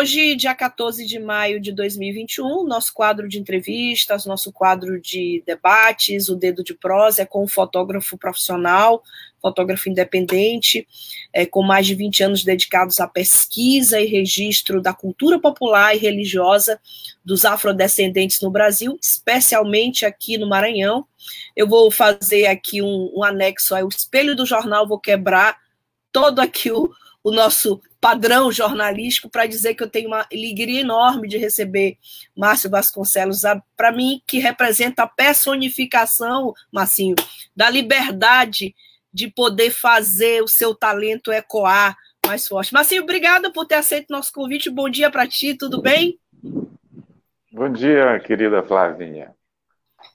Hoje, dia 14 de maio de 2021, nosso quadro de entrevistas, nosso quadro de debates, o Dedo de Prosa, é com um fotógrafo profissional, fotógrafo independente, é, com mais de 20 anos dedicados à pesquisa e registro da cultura popular e religiosa dos afrodescendentes no Brasil, especialmente aqui no Maranhão. Eu vou fazer aqui um, um anexo ao espelho do jornal, vou quebrar todo aqui o, o nosso padrão jornalístico para dizer que eu tenho uma alegria enorme de receber Márcio Vasconcelos, para mim, que representa a personificação, Marcinho, da liberdade de poder fazer o seu talento ecoar mais forte. Marcinho, obrigada por ter aceito nosso convite. Bom dia para ti, tudo bem? Bom dia, querida Flavinha.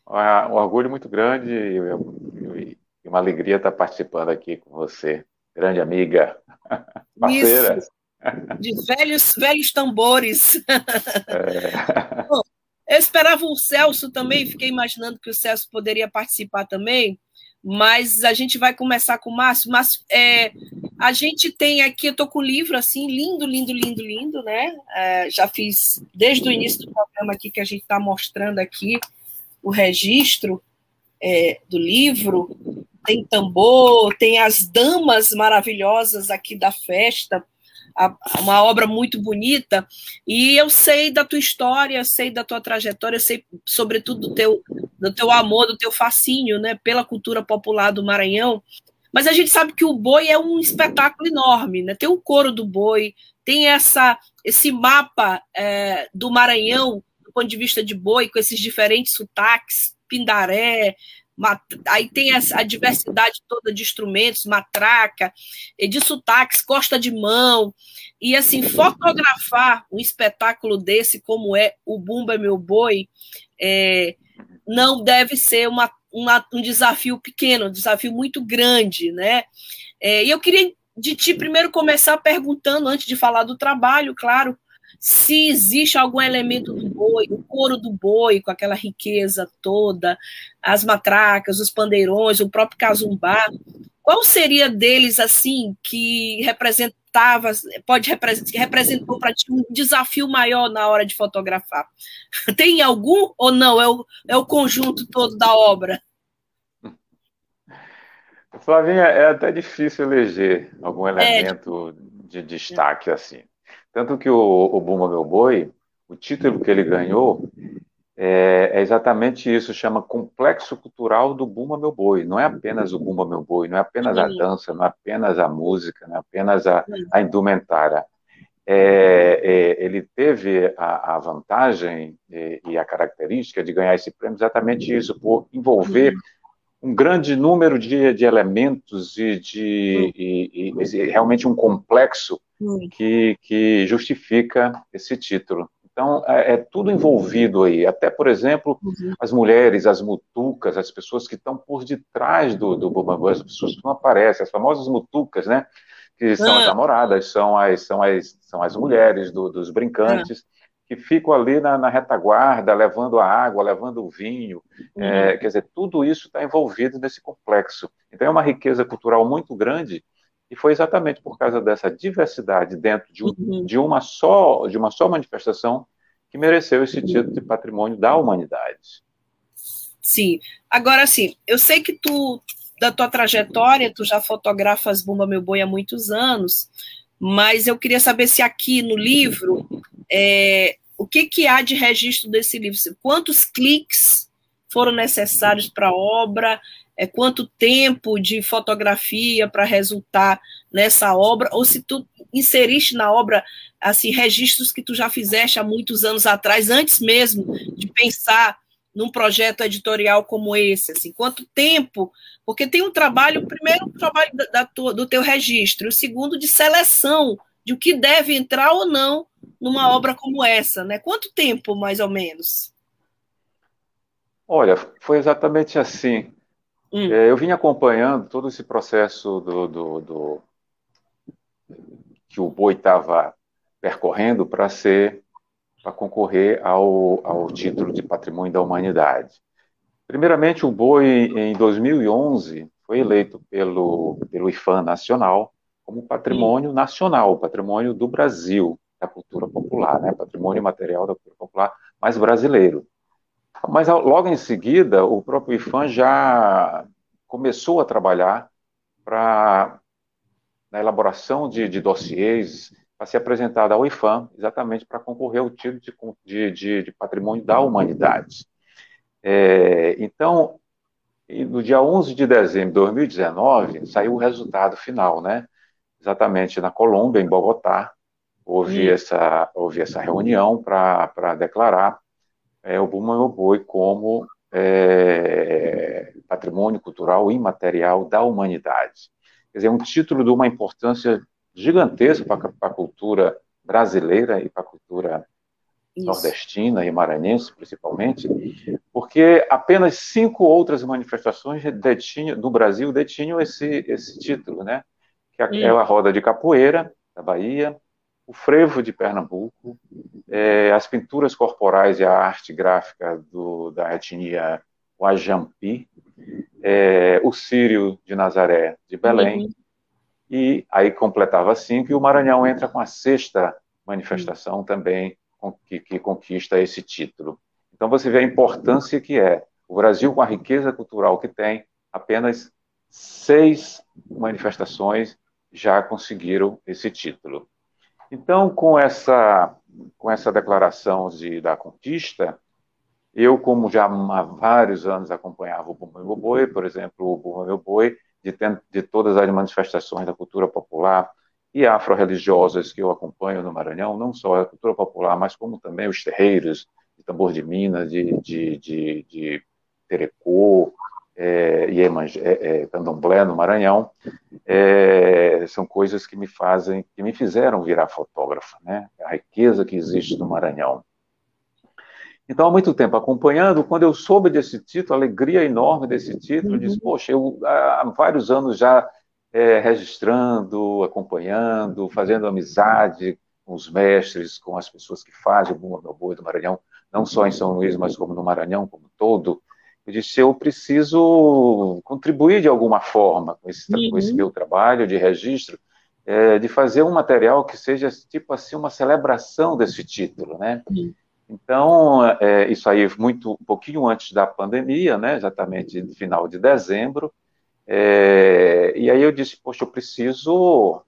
Um orgulho muito grande e uma alegria estar participando aqui com você, grande amiga. Isso. De velhos, velhos tambores. É. Bom, eu esperava o Celso também, fiquei imaginando que o Celso poderia participar também, mas a gente vai começar com o Márcio. Mas é, a gente tem aqui, eu estou com o livro assim, lindo, lindo, lindo, lindo, né? É, já fiz desde o início do programa aqui que a gente está mostrando aqui o registro é, do livro tem tambor, tem as damas maravilhosas aqui da festa, uma obra muito bonita, e eu sei da tua história, sei da tua trajetória, sei sobretudo do teu, do teu amor, do teu fascínio né, pela cultura popular do Maranhão, mas a gente sabe que o boi é um espetáculo enorme, né? tem o coro do boi, tem essa esse mapa é, do Maranhão do ponto de vista de boi, com esses diferentes sotaques, pindaré, aí tem a, diversidade toda de instrumentos, matraca, de sotaques, costa de mão, e assim, fotografar um espetáculo desse, como é o Bumba é Meu Boi, é, não deve ser uma, uma, um desafio pequeno, um desafio muito grande, né? É, e eu queria de ti primeiro começar perguntando, antes de falar do trabalho, claro, se existe algum elemento do boi, o couro do boi, com aquela riqueza toda, as matracas, os pandeirões, o próprio casumbá, qual seria deles, assim, que representava, pode que representou para ti um desafio maior na hora de fotografar? Tem algum ou não? É o, é o conjunto todo da obra? Flavinha, é até difícil eleger algum é. elemento é. de destaque assim. Tanto que o, o Bumba Meu Boi, o título que ele ganhou é, é, exatamente isso, chama Complexo Cultural do Bumba Meu Boi. Não é apenas o Bumba Meu Boi, não é apenas a dança, não é apenas a música, não é apenas a, a indumentária. É, é, ele teve a, a vantagem e, e, a característica de ganhar esse prêmio exatamente isso, por envolver um grande número de, de elementos e de e, e, realmente um complexo que, que justifica esse título. Então, é, é, tudo envolvido aí. Até, por exemplo, uhum. as mulheres, as mutucas, as pessoas que estão por detrás do, do Bambambam, as pessoas que não aparecem, as famosas mutucas, né? Que são ah. as namoradas, são as, são as, são as mulheres do, dos brincantes, ah. Que ficam ali na, na, retaguarda, levando a água, levando o vinho. Uhum. É, quer dizer, tudo isso está envolvido nesse complexo. Então, é uma riqueza cultural muito grande e foi exatamente por causa dessa diversidade dentro de, um, uhum. de, uma, só, de uma só manifestação que mereceu esse uhum. título de patrimônio da humanidade. Sim. Agora, sim, eu sei que tu, da tua trajetória, tu já fotografas Bumba Meu Boi há muitos anos, mas eu queria saber se aqui no livro, é, o que, que há de registro desse livro? Quantos cliques foram necessários para a obra? é, quanto tempo de fotografia para resultar nessa obra, ou se tu inseriste na obra assim registros que tu já fizeste há muitos anos atrás, antes mesmo de pensar num projeto editorial como esse? Assim, quanto tempo? Porque tem um trabalho, primeiro, o trabalho da, da do teu registro, o segundo, de seleção de o que deve entrar ou não numa obra como essa, né? Quanto tempo, mais ou menos? Olha, foi exatamente assim. Hum. É, eu vim acompanhando todo esse processo do, do, do que o boi estava percorrendo para ser para concorrer ao, ao título de Patrimônio da Humanidade. Primeiramente, o boi, em 2011, foi eleito pelo, pelo IFAM Nacional como patrimônio nacional, patrimônio do Brasil, da cultura popular, né? patrimônio material da cultura popular, mas brasileiro. Mas logo em seguida, o próprio IFAM já começou a trabalhar para na elaboração de, de dossiês para ser apresentada ao IFAM, exatamente para concorrer ao título de, de, de patrimônio da humanidade. É, então, no dia 11 de dezembro de 2019, saiu o resultado final, né? Exatamente na Colômbia, em Bogotá, houve, essa, houve essa reunião para declarar é, o Buma Boi como é, patrimônio cultural imaterial da humanidade. Quer dizer, um título de uma importância gigantesca para a cultura brasileira e para a cultura Isso. nordestina e maranhense, principalmente, porque apenas cinco outras manifestações detinham, do Brasil detinham esse, esse título, né? Que é, é a roda de capoeira da Bahia, o frevo de Pernambuco, é, as pinturas corporais e a arte gráfica do, da etnia Wajampi, é, o Sírio de Nazaré de Belém, uhum e aí completava cinco, e o Maranhão entra com a sexta manifestação também que, que conquista esse título. Então você vê a importância que é. O Brasil, com a riqueza cultural que tem, apenas seis manifestações já conseguiram esse título. Então, com essa, com essa declaração de, da conquista, eu, como já há vários anos acompanhava o Bumba Meu Boi, por exemplo, o Bumba Meu Boi de, de todas as manifestações da cultura popular e afro-religiosas que eu acompanho no Maranhão, não só a cultura popular, mas como também os terreiros de tambor de Minas, de, de, de, de Terecô, é, e é, é, candomblé no Maranhão, é, são coisas que me fazem, que me fizeram virar fotógrafa, né? A riqueza que existe no Maranhão. Então, há muito tempo acompanhando, quando eu soube desse título, a alegria enorme desse título, uhum. disse, poxa, eu há vários anos já é, registrando, acompanhando, fazendo amizade com os mestres, com as pessoas que fazem o Bumba Meu Boi do Maranhão, não só em São Luís, mas como no Maranhão como todo. Eu disse, eu preciso contribuir de alguma forma com esse, uhum. com esse uhum. meu trabalho de registro, é, de fazer um material que seja tipo assim uma celebração desse título, né? Uhum. Então, é, isso aí muito um pouquinho antes da pandemia, né, exatamente no final de dezembro, é, e aí eu disse, poxa, eu preciso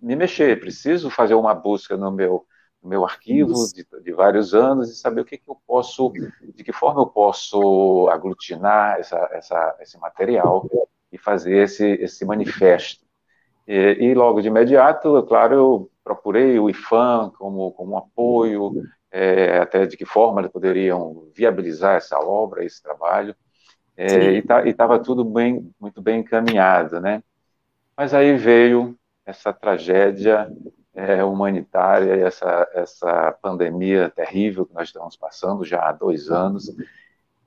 me mexer, preciso fazer uma busca no meu, meu arquivo de, de, vários anos e saber o que, que eu posso, de que forma eu posso aglutinar essa, essa, esse material e fazer esse, esse manifesto. E, e logo de imediato, claro, eu procurei o IFAM como, como um apoio, é, até de que forma eles poderiam viabilizar essa obra, esse trabalho, é, e tá, estava tudo bem, muito bem encaminhado, né? Mas aí veio essa tragédia é, humanitária, essa, essa pandemia terrível que nós estamos passando já há dois anos,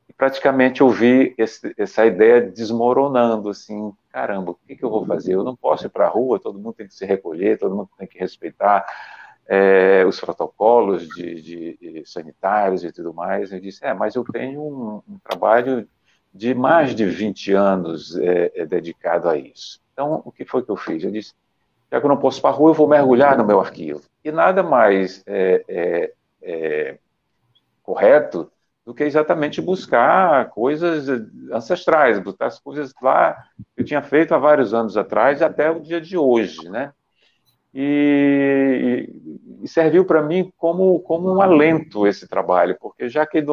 e praticamente eu vi esse, essa ideia desmoronando, assim, caramba, o que, que eu vou fazer? Eu não posso ir para a rua, todo mundo tem que se recolher, todo mundo tem que respeitar é, os protocolos de, de, de, sanitários e tudo mais. Eu disse, é, mas eu tenho um, um trabalho de mais de 20 anos é, é, dedicado a isso. Então, o que foi que eu fiz? Eu disse, já que eu não posso ir para a rua, eu vou mergulhar no meu arquivo. E nada mais é, é, é correto do que exatamente buscar coisas ancestrais, buscar as coisas lá que eu tinha feito há vários anos atrás até o dia de hoje, né? E, e serviu para mim como, como um alento esse trabalho, porque já que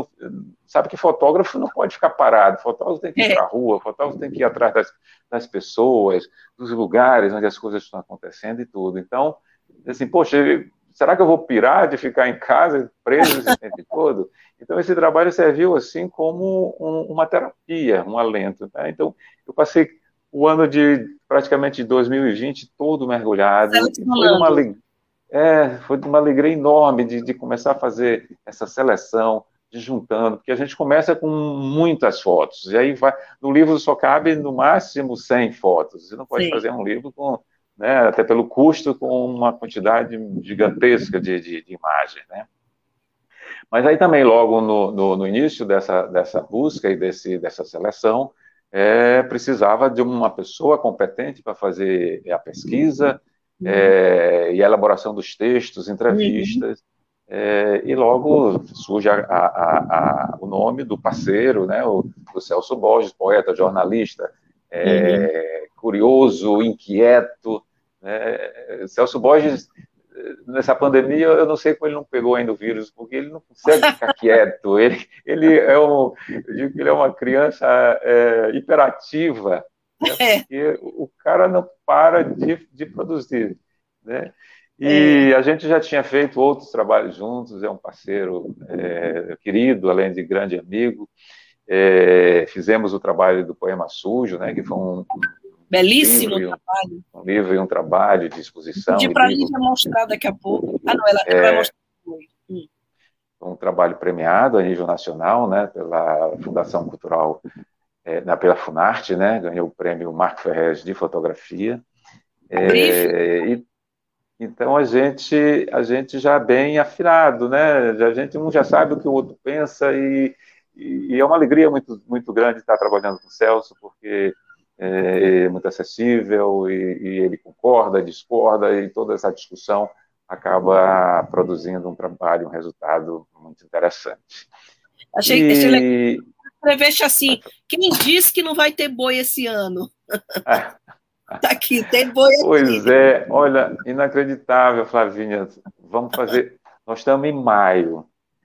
sabe que fotógrafo não pode ficar parado, fotógrafo tem que ir é. para a rua, fotógrafo tem que ir atrás das, das pessoas, dos lugares onde as coisas estão acontecendo e tudo. Então, assim, poxa, será que eu vou pirar de ficar em casa preso esse tempo todo? Então, esse trabalho serviu assim como um, uma terapia, um alento. Né? Então, eu passei o ano de praticamente 2020 todo mergulhado. Foi uma, é, foi uma alegria enorme de, de começar a fazer essa seleção, de juntando, porque a gente começa com muitas fotos, e aí vai, no livro só cabe no máximo 100 fotos, você não pode Sim. fazer um livro com, né, até pelo custo, com uma quantidade gigantesca de, de, de imagens, né. Mas aí também, logo no, no, no início dessa, dessa busca e desse, dessa seleção, é, precisava de uma pessoa competente para fazer a pesquisa uhum. é, e a elaboração dos textos, entrevistas, uhum. é, e logo surge a, a, a, o nome do parceiro, né, o, o Celso Borges, poeta, jornalista, é, uhum. curioso, inquieto. Né, Celso Borges nessa pandemia, eu não sei como ele não pegou ainda o vírus, porque ele não consegue ficar quieto. Ele, ele é um, eu digo que ele é uma criança é, hiperativa, né? É. porque o cara não para de, de produzir, né? E é. a gente já tinha feito outros trabalhos juntos, é um parceiro é, querido, além de grande amigo. É, fizemos o trabalho do Poema Sujo, né, que foi um, Belíssimo um trabalho. Um livro e um trabalho de exposição. De para Lívia mostrar daqui a pouco. Ah, não, ela, é, vai mostrar depois. Hum. Um trabalho premiado a nível nacional, né, pela Fundação Cultural, é, pela Funarte, né, ganhou o prêmio Marco Ferrez de fotografia. É, e, então a gente, a gente já bem afinado, né? A gente um já sabe o que o outro pensa e, e, e é uma alegria muito, muito grande estar trabalhando com o Celso, porque é, muito acessível e, e, ele concorda, discorda e toda essa discussão acaba produzindo um trabalho, um resultado muito interessante. Achei, e... achei legal. Escreveste assim, quem diz que não vai ter boi esse ano? Tá aqui, tem boi aqui. Pois é, olha, inacreditável, Flavinha. Vamos fazer. Nós estamos em maio.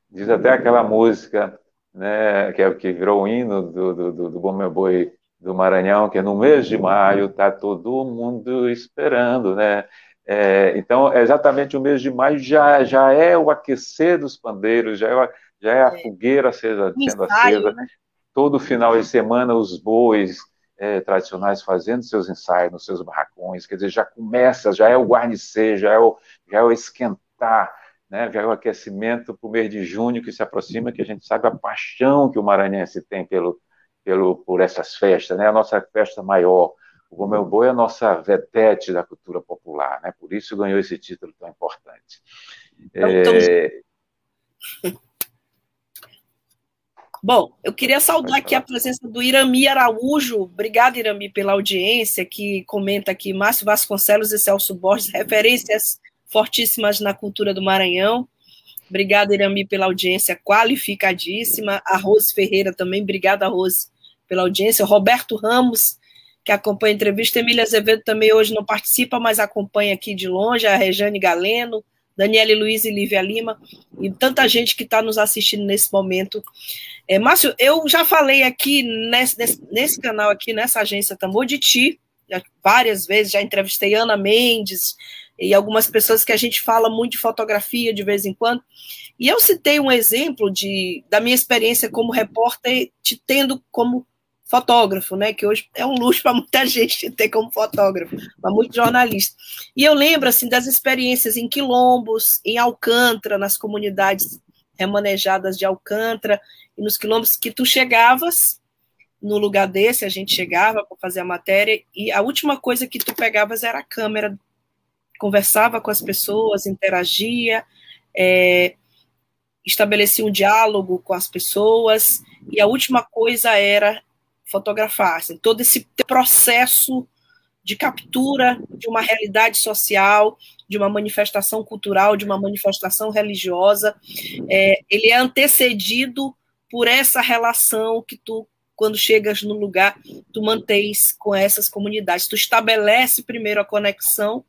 Diz até aquela música, né, que é o que virou o hino do, do, do, do Bom Meu Boi do Maranhão, que é no mês de maio, está todo mundo esperando, né? É, então, é exatamente o mês de maio já, já é o aquecer dos pandeiros, já é, já é a é. fogueira acesa, sendo acesa. Né? Todo final de semana, os bois é, tradicionais fazendo seus ensaios nos seus barracões, quer dizer, já começa, já é o guarnecer, já é o, já é o esquentar, né? já é o aquecimento para o mês de junho que se aproxima, que a gente sabe a paixão que o maranhense tem pelo, pelo, por essas festas, né? A nossa festa maior. O Gomel Boi é a nossa vedete da cultura popular, né? Por isso ganhou esse título tão importante. Então, é... Bom, eu queria saudar aqui a presença do Irami Araújo. Obrigada, Irami, pela audiência, que comenta aqui Márcio Vasconcelos e Celso Borges, referências fortíssimas na cultura do Maranhão. Obrigada, Irami, pela audiência qualificadíssima. A Rose Ferreira também, obrigada, Rose, pela audiência. O Roberto Ramos, que acompanha a entrevista. Emília Azevedo também hoje não participa, mas acompanha aqui de longe. A Rejane Galeno, Daniele Luiz e Lívia Lima, e tanta gente que está nos assistindo nesse momento. É, Márcio, eu já falei aqui nesse, nesse, nesse, canal aqui, nessa agência Tambor de Ti, várias vezes, já entrevistei Ana Mendes e algumas pessoas que a gente fala muito de fotografia de vez em quando. E eu citei um exemplo de, da minha experiência como repórter, te tendo como fotógrafo, né? Que hoje é um luxo para muita gente ter como fotógrafo, para muitos jornalistas. E eu lembro assim das experiências em quilombos, em Alcântara, nas comunidades remanejadas de Alcântara e nos quilombos que tu chegavas no lugar desse, a gente chegava para fazer a matéria e a última coisa que tu pegavas era a câmera, conversava com as pessoas, interagia, é, estabelecia um diálogo com as pessoas e a última coisa era fotografar, assim, todo esse processo de captura de uma realidade social, de uma manifestação cultural, de uma manifestação religiosa, é, ele é antecedido por essa relação que tu, quando chegas no lugar, tu mantens com essas comunidades. Tu estabelece primeiro a conexão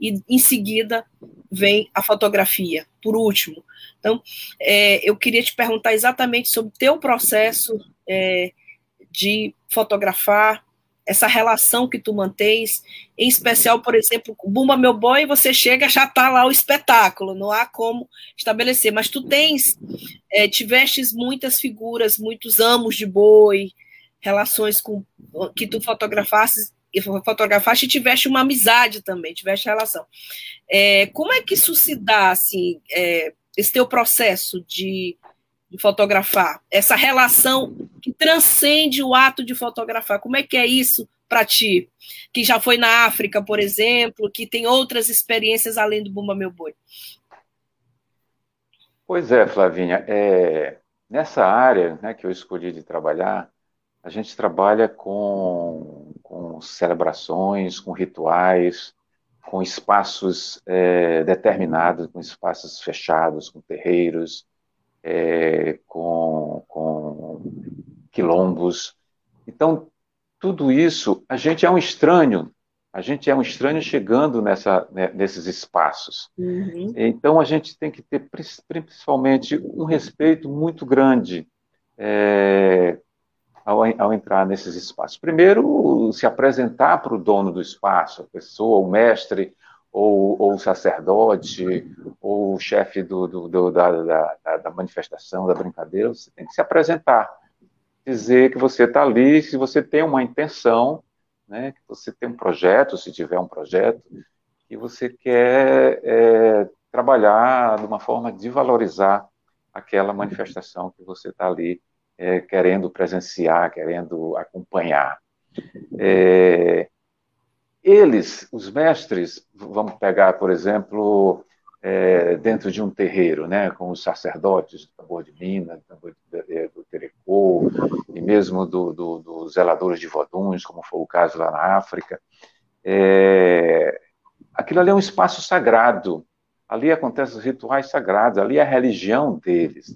e, em seguida, vem a fotografia, por último. Então, é, eu queria te perguntar exatamente sobre o teu processo é, de fotografar essa relação que tu mantens, em especial, por exemplo, Bumba Meu Boi, você chega, já está lá o espetáculo, não há como estabelecer, mas tu tens, é, tivestes muitas figuras, muitos amos de boi, relações com que tu fotografaste, fotografaste e tiveste uma amizade também, tiveste relação. É, como é que isso se dá, assim, é, esse teu processo de de fotografar, essa relação que transcende o ato de fotografar. Como é que é isso para ti, que já foi na África, por exemplo, que tem outras experiências além do Bumba Meu Boi? Pois é, Flavinha. É, nessa área né, que eu escolhi de trabalhar, a gente trabalha com, com celebrações, com rituais, com espaços é, determinados, com espaços fechados, com terreiros, é, com, com quilombos. Então, tudo isso, a gente é um estranho, a gente é um estranho chegando nessa, né, nesses espaços. Uhum. Então, a gente tem que ter, principalmente, um respeito muito grande é, ao, ao, entrar nesses espaços. Primeiro, se apresentar para o dono do espaço, a pessoa, o mestre, ou, ou o sacerdote, ou o chefe do, do, do da, da, da, manifestação, da brincadeira, você tem que se apresentar, dizer que você está ali, se você tem uma intenção, né, que você tem um projeto, se tiver um projeto, que você quer é, trabalhar de uma forma de valorizar aquela manifestação que você está ali é, querendo presenciar, querendo acompanhar. É, eles, os mestres, vamos pegar, por exemplo, é, dentro de um terreiro, né, com os sacerdotes do tambor de Minas, do, tambor de, do Terecô, e mesmo dos do, do zeladores de voduns, como foi o caso lá na África, é, aquilo ali é um espaço sagrado, ali acontecem os rituais sagrados, ali é a religião deles.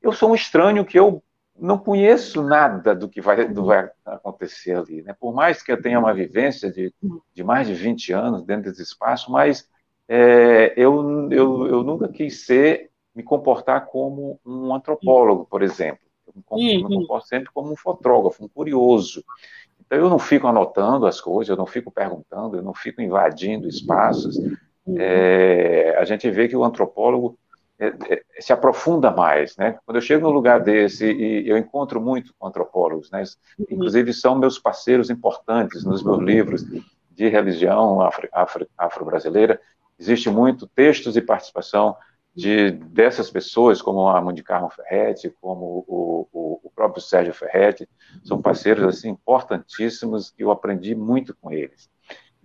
Eu sou um estranho que eu não conheço nada do que vai, do vai acontecer ali. Né? Por mais que eu tenha uma vivência de, de mais de 20 anos dentro desse espaço, mas é, eu, eu, eu nunca quis ser, me comportar como um antropólogo, por exemplo. Eu me, uhum. comporto sempre como um fotógrafo, um curioso. Então, eu não fico anotando as coisas, eu não fico perguntando, eu não fico invadindo espaços. Uhum. É, a gente vê que o antropólogo se aprofunda mais, né? Quando eu chego num lugar desse e eu encontro muito com antropólogos, né? Inclusive são meus parceiros importantes nos meus livros de religião afro-brasileira. Afro Existe muito textos e participação de dessas pessoas, como a Mundi Carmo Ferretti, como o, o, o, próprio Sérgio Ferretti, são parceiros assim importantíssimos que eu aprendi muito com eles.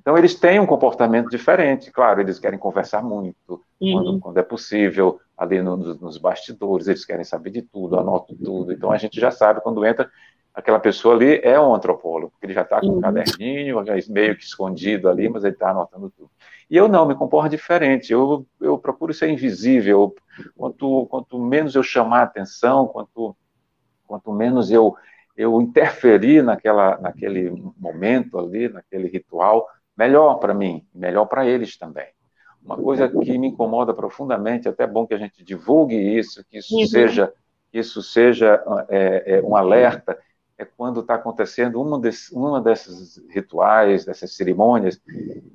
Então, eles têm um comportamento diferente, claro, eles querem conversar muito, uhum. quando, quando, é possível, ali no, nos bastidores, eles querem saber de tudo, anotam tudo. Então, a gente já sabe, quando entra, aquela pessoa ali é um antropólogo, porque ele já está com uhum. um caderninho, meio que escondido ali, mas ele está anotando tudo. E eu não, me comporto diferente, eu, eu procuro ser invisível, quanto, quanto menos eu chamar atenção, quanto, quanto menos eu, eu interferir naquela, naquele momento ali, naquele ritual, melhor para mim, melhor para eles também. Uma coisa que me incomoda profundamente, até bom que a gente divulgue isso, que isso uhum. seja, isso seja é, é, um alerta, é quando está acontecendo uma, desse, uma desses rituais, dessas cerimônias,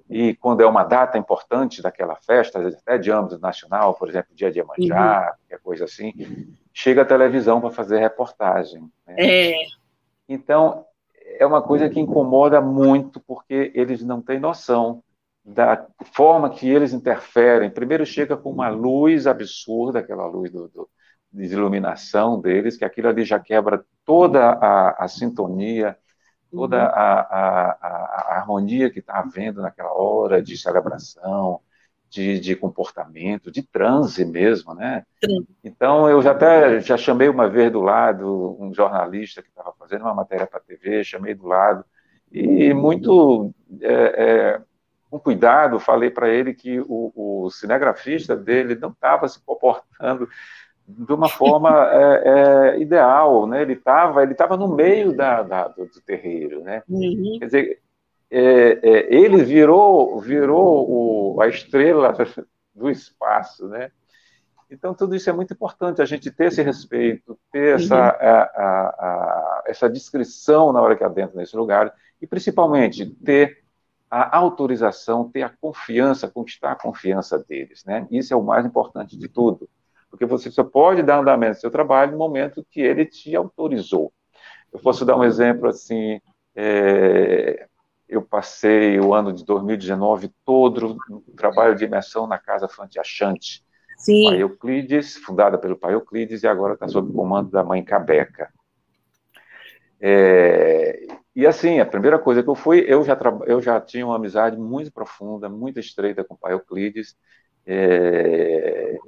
e quando é uma data importante daquela festa, até de âmbito nacional, por exemplo, dia de Iemanjá, uhum. qualquer coisa assim, chega a televisão para fazer reportagem. Né? É. Então, é uma coisa que incomoda muito, porque eles não têm noção da forma que eles interferem. Primeiro chega com uma luz absurda, aquela luz do, do, de iluminação deles, que aquilo ali já quebra toda a, a sintonia, toda uhum. a, a, a, harmonia que está havendo naquela hora de celebração, de, de, comportamento, de transe mesmo, né? Sim. Então, eu já até já chamei uma vez do lado um jornalista que estava fazendo uma matéria para a TV, chamei do lado, e muito é, é, com cuidado falei para ele que o, o, cinegrafista dele não estava se comportando de uma forma é, é, ideal, né? Ele estava ele tava no meio da, da do, do, terreiro, né? Uhum. Quer dizer, é, é, ele virou, virou o, a estrela do espaço, né? Então, tudo isso é muito importante, a gente ter esse respeito, ter essa, uhum. a, a, a, essa descrição na hora que adentra nesse lugar, E, principalmente, ter a autorização, ter a confiança, conquistar a confiança deles. Né? Isso é o mais importante de tudo. Porque você só pode dar andamento ao seu trabalho no momento que ele te autorizou. Eu posso dar um exemplo assim. É, eu passei o ano de 2019 todo no trabalho de imersão na Casa Fante Achante. Sim. Pai Euclides, fundada pelo pai Euclides, e agora está sob o comando da mãe Cabeca. É, e assim, a primeira coisa que eu fui, eu já, eu já tinha uma amizade muito profunda, muito estreita com o pai Euclides, é,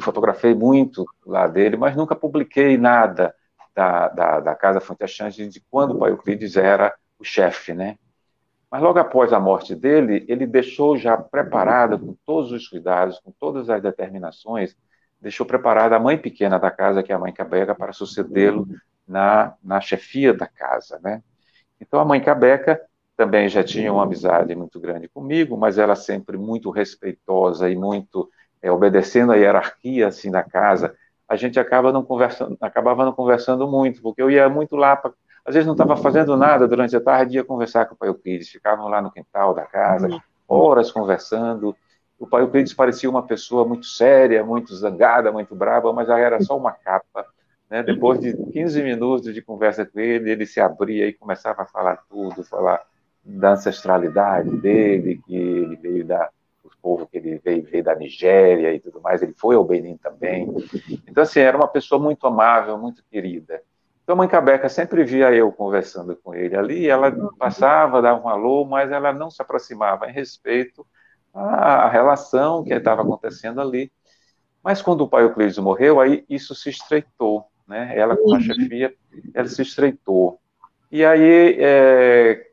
fotografei muito lá dele, mas nunca publiquei nada da, da, da Casa Fonte Achante de quando o pai Euclides era o chefe, né? Mas logo após a morte dele, ele deixou já preparada, com todos os cuidados, com todas as determinações, deixou preparada a mãe pequena da casa, que é a mãe Cabeca, para sucedê-lo na, na chefia da casa, né? Então a mãe Cabeca também já tinha uma amizade muito grande comigo, mas ela sempre muito respeitosa e muito é, obedecendo a hierarquia assim da casa. A gente acaba não conversando, acabava não conversando muito, porque eu ia muito lá para às vezes não estava fazendo nada durante a tarde, ia conversar com o pai Euclides, ficavam lá no quintal da casa, uhum. horas conversando. O pai Euclides parecia uma pessoa muito séria, muito zangada, muito brava, mas era só uma capa. Né? Depois de 15 minutos de conversa com ele, ele se abria e começava a falar tudo, falar da ancestralidade dele, que ele veio da o povo que ele veio, veio da Nigéria e tudo mais, ele foi ao Benin também. Então, assim, era uma pessoa muito amável, muito querida. Então, a mãe Cabeca sempre via eu conversando com ele ali, ela passava, dava um alô, mas ela não se aproximava em respeito à relação que estava acontecendo ali. Mas quando o pai Euclides morreu, aí isso se estreitou, né? Ela com a uhum. chefia, ela se estreitou. E aí, é,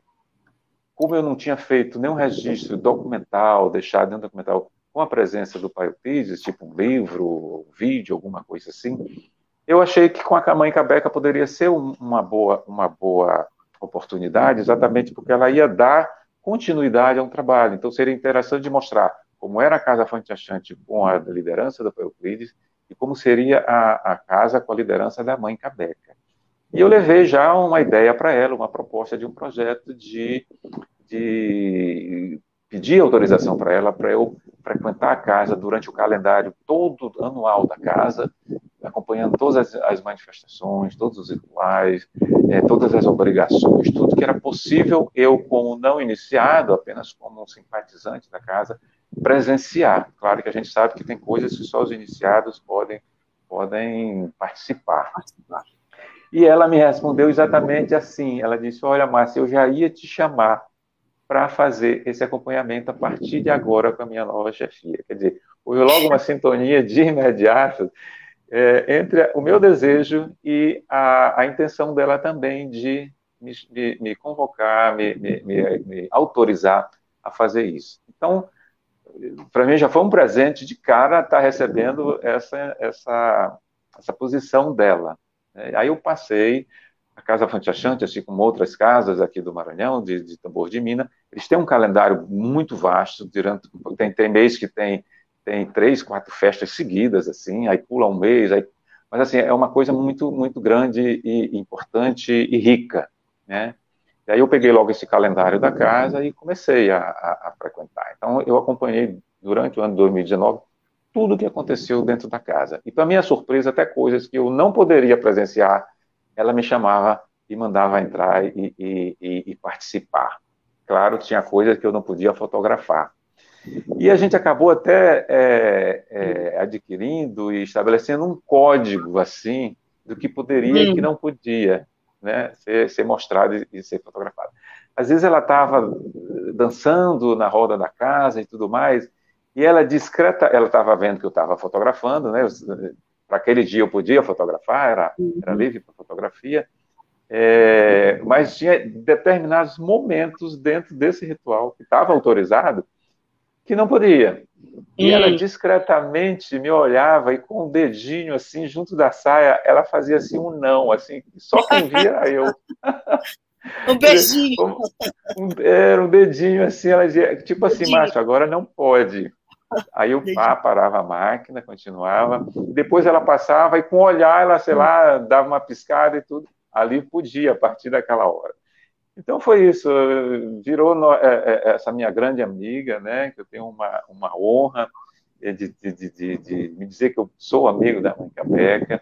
como eu não tinha feito nenhum registro documental, deixado nenhum documental com a presença do pai Euclides, tipo um livro, um vídeo, alguma coisa assim, eu achei que com a mãe Cabeca poderia ser uma boa, uma boa oportunidade, exatamente porque ela ia dar continuidade a um trabalho. Então, seria interessante de mostrar como era a Casa Fonte Achante com a liderança do Euclides e como seria a, a casa com a liderança da mãe Cabeca. E eu levei já uma ideia para ela, uma proposta de um projeto de, de pedir autorização para ela para eu frequentar a casa durante o calendário todo anual da casa acompanhando todas as, as manifestações, todos os rituais, é, todas as obrigações, tudo que era possível eu, como não iniciado, apenas como um simpatizante da casa, presenciar. Claro que a gente sabe que tem coisas que só os iniciados podem, podem participar. E ela me respondeu exatamente assim. Ela disse: Olha, Márcia, eu já ia te chamar para fazer esse acompanhamento a partir de agora com a minha nova chefia. Quer dizer, houve logo uma sintonia de imediato é, entre o meu desejo e a, a intenção dela também de me, me, me convocar, me, me, autorizar a fazer isso. Então, para mim já foi um presente de cara estar tá recebendo essa, essa, essa posição dela. É, aí eu passei, a Casa Fonte Achante, assim como outras casas aqui do Maranhão, de, de Tambor de Mina, eles têm um calendário muito vasto, durante, tem, tem mês que tem tem três, quatro festas seguidas, assim, aí pula um mês, aí... mas assim, é uma coisa muito, muito grande e importante e rica, né? E aí eu peguei logo esse calendário da casa e comecei a, a, a frequentar. Então, eu acompanhei durante o ano de 2019 tudo o que aconteceu dentro da casa. E, para minha surpresa, até coisas que eu não poderia presenciar, ela me chamava e mandava entrar e, e, e, e participar. Claro, tinha coisas que eu não podia fotografar, e a gente acabou até é, é, adquirindo e estabelecendo um código assim do que poderia e que não podia né, ser, ser mostrado e, ser fotografado. Às vezes ela estava dançando na roda da casa e tudo mais, e ela discreta, ela estava vendo que eu estava fotografando, né? Para aquele dia eu podia fotografar, era, era uhum. livre para fotografia, é, mas tinha determinados momentos dentro desse ritual que estava autorizado que não podia. E ela discretamente me olhava e com o um dedinho assim junto da saia, ela fazia assim um não, assim, só quem via era eu. Um beijinho. Um, era um dedinho assim, ela dizia, tipo assim, Márcio, agora não pode. Aí eu pá, parava a máquina, continuava. Depois ela passava e com o olhar, ela, sei lá, dava uma piscada e tudo. Ali podia, a partir daquela hora. Então foi isso, virou no, é, é, essa minha grande amiga, né, que eu tenho uma, uma honra de, de, de, de, me dizer que eu sou amigo da mãe Capeca,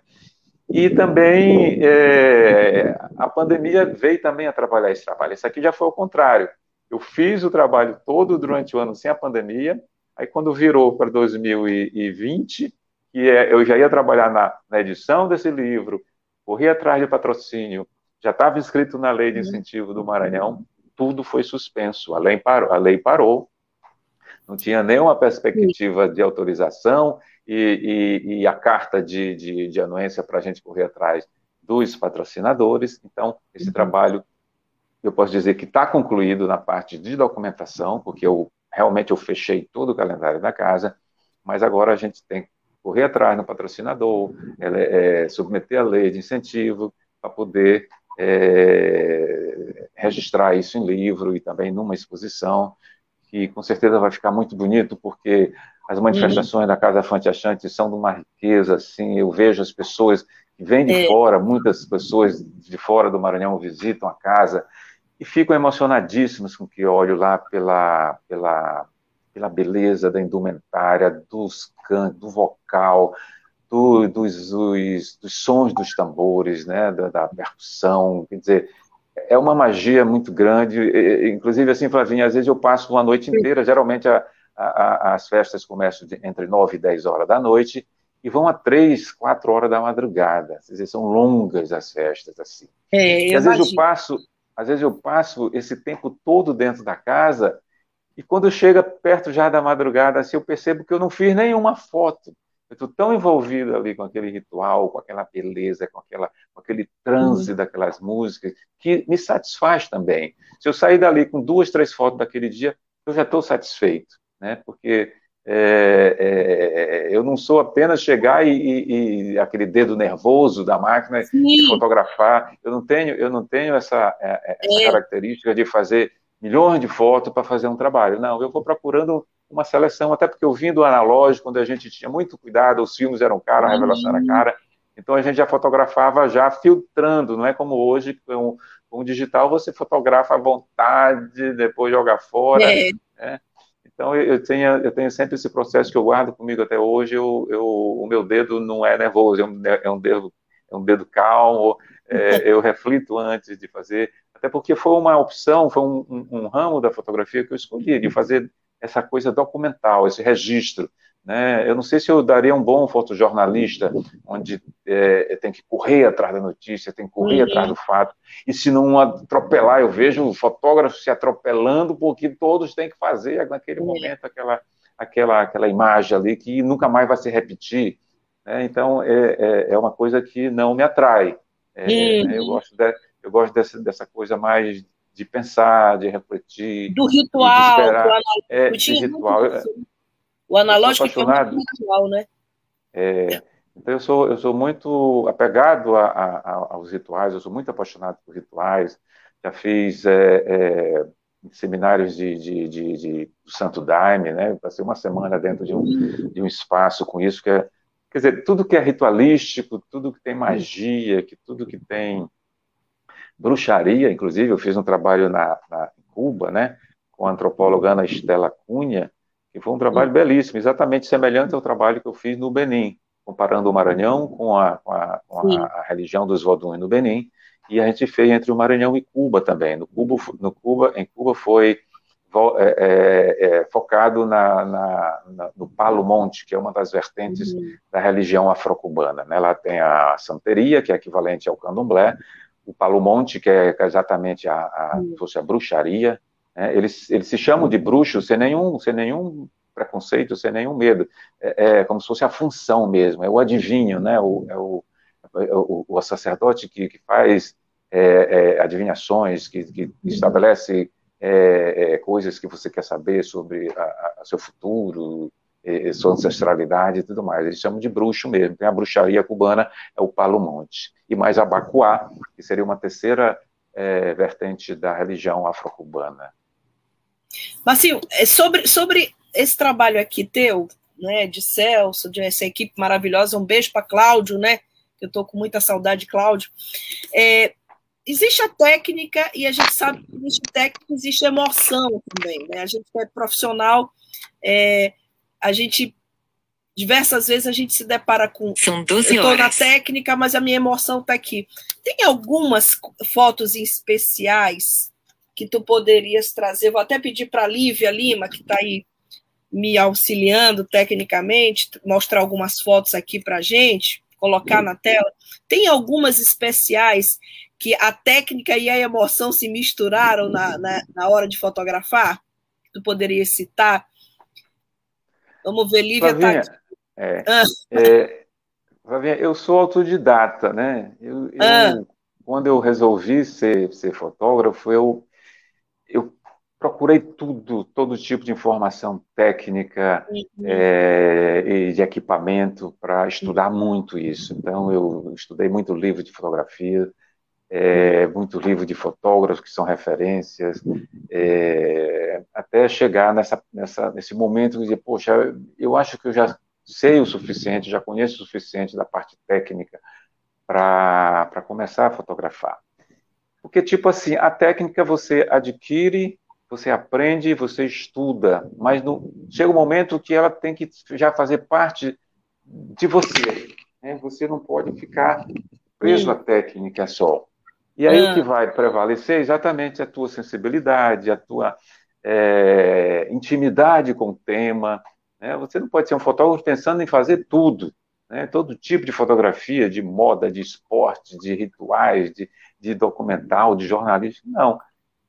e também é, a pandemia veio também atrapalhar esse trabalho. Esse aqui já foi o contrário. Eu fiz o trabalho todo durante o ano sem a pandemia, aí quando virou para 2020, que é, eu já ia trabalhar na, na edição desse livro, corri atrás de patrocínio, já estava inscrito na lei de uhum. incentivo do Maranhão, tudo foi suspenso, a lei parou, a lei parou não tinha nenhuma perspectiva de autorização e, e, e a carta de, de, de anuência para a gente correr atrás dos patrocinadores. Então, esse uhum. trabalho, eu posso dizer que está concluído na parte de documentação, porque eu realmente eu fechei todo o calendário da casa, mas agora a gente tem que correr atrás no patrocinador, é, é, submeter a lei de incentivo para poder é, registrar isso em livro e também numa exposição, que com certeza vai ficar muito bonito, porque as manifestações uhum. da Casa Fonte Achante são de uma riqueza, assim, eu vejo as pessoas que vêm de é. fora, muitas pessoas de fora do Maranhão visitam a casa e ficam emocionadíssimos com o que olho lá pela, pela, pela beleza da indumentária, dos cantos, do vocal, do, dos, dos, dos, sons dos tambores, né, da, da percussão, quer dizer, é uma magia muito grande, inclusive assim, Flavinha, às vezes eu passo uma noite inteira, geralmente a, a, as festas começam de, entre 9 e 10 horas da noite e vão a 3, 4 horas da madrugada, quer dizer, são longas as festas, assim. É, às vezes eu passo, às vezes eu passo esse tempo todo dentro da casa e quando chega perto já da madrugada, assim, eu percebo que eu não fiz nenhuma foto, eu estou tão envolvido ali com aquele ritual, com aquela beleza, com, aquela, com aquele transe uhum. daquelas músicas, que me satisfaz também. Se eu sair dali com duas, três fotos daquele dia, eu já estou satisfeito, né? Porque é, é, eu não sou apenas chegar e, e, e, aquele dedo nervoso da máquina Sim. e fotografar. Eu não tenho, eu não tenho essa, é, é, essa é. característica de fazer milhões de fotos para fazer um trabalho. Não, eu vou procurando uma seleção, até porque eu vim do analógico, quando a gente tinha muito cuidado, os filmes eram caros, a revelação era cara, então a gente já fotografava já filtrando, não é como hoje, com, com o digital você fotografa à vontade, depois joga fora, é. né? Então eu tenho, eu tenho sempre esse processo que eu guardo comigo até hoje, eu, eu o meu dedo não é nervoso, é um, é um dedo, é um dedo calmo, é, eu reflito antes de fazer, até porque foi uma opção, foi um, um, um ramo da fotografia que eu escolhi, de fazer essa coisa documental, esse registro. Né? Eu não sei se eu daria um bom fotojornalista, onde é, tem que correr atrás da notícia, tem que correr uhum. atrás do fato, e se não atropelar, eu vejo o fotógrafo se atropelando, porque todos têm que fazer naquele uhum. momento aquela, aquela, aquela imagem ali que nunca mais vai se repetir. Né? Então, é, é, é, uma coisa que não me atrai. É, uhum. Eu gosto, de, eu gosto dessa, dessa coisa mais de pensar, de refletir. Do ritual, do analógico. É, ritual. O analógico é muito ritual, né? É, então, eu sou, eu sou muito apegado a, a, aos rituais, eu sou muito apaixonado por rituais. Já fiz é, é, seminários de, de, de, de, Santo Daime, né? Passei uma semana dentro de um, de um espaço com isso, que é, quer dizer, tudo que é ritualístico, tudo que tem magia, que tudo que tem bruxaria, inclusive, eu fiz um trabalho na, na Cuba, né, com a antropóloga Ana Estela Cunha, que foi um trabalho belíssimo, exatamente semelhante ao trabalho que eu fiz no Benin, comparando o Maranhão com a, com a, com a, a religião dos Vodun no Benin, e a gente fez entre o Maranhão e Cuba também. No Cuba, no Cuba em Cuba foi é, é, é, focado na, na, na, no Palo Monte, que é uma das vertentes uhum. da religião afro-cubana. Né? Lá tem a santeria, que é equivalente ao candomblé, o Palomonte, que é exatamente a, a, hum. fosse a bruxaria, né? eles, eles se chamam de bruxos sem nenhum, sem nenhum preconceito, sem nenhum medo. É, é como se fosse a função mesmo, é o adivinho, né? o, é o, é o, o sacerdote que, que faz é, é, adivinhações, que, que estabelece é, coisas que você quer saber sobre a seu futuro, sua ancestralidade e tudo mais. Eles chamam de bruxo mesmo. Tem a bruxaria cubana, é o Palo Monte. E mais a Bacuá, que seria uma terceira vertente da religião afro-cubana. Marcinho, é sobre, sobre esse trabalho aqui teu, né, de Celso, de essa equipe maravilhosa, um beijo para Cláudio, né, eu estou com muita saudade de Cláudio. É, existe a técnica e a gente sabe que existe técnica, existe emoção também, né? A gente é profissional, é, a gente diversas vezes a gente se depara com são 12 eu estou na técnica, mas a minha emoção está aqui. Tem algumas fotos especiais que tu poderias trazer? Vou até pedir para a Lívia Lima, que está aí me auxiliando tecnicamente, mostrar algumas fotos aqui para a gente, colocar na tela. Tem algumas especiais que a técnica e a emoção se misturaram na, na, na hora de fotografar? Tu poderia citar? Vamos ver, Lívia está é, ah. é, eu sou autodidata, né? Eu, eu ah. Quando eu resolvi ser, ser fotógrafo, eu procurei tudo, todo tipo de informação técnica uhum. é, e de equipamento para estudar muito isso. Então, eu estudei muito livro de fotografia, é, muito livro de fotógrafos que são referências, é, até chegar nessa, nessa, nesse momento de dizer, poxa, eu acho que eu já sei o suficiente, já conheço o suficiente da parte técnica para começar a fotografar. Porque, tipo assim, a técnica você adquire, você aprende, você estuda, mas no, chega um momento que ela tem que já fazer parte de você. Né? Você não pode ficar preso à técnica só. E aí o que ah. vai prevalecer é exatamente a tua sensibilidade, a tua é, intimidade com o tema. Né? Você não pode ser um fotógrafo pensando em fazer tudo, né? todo tipo de fotografia, de moda, de esporte, de rituais, de, de documental, de jornalismo. Não.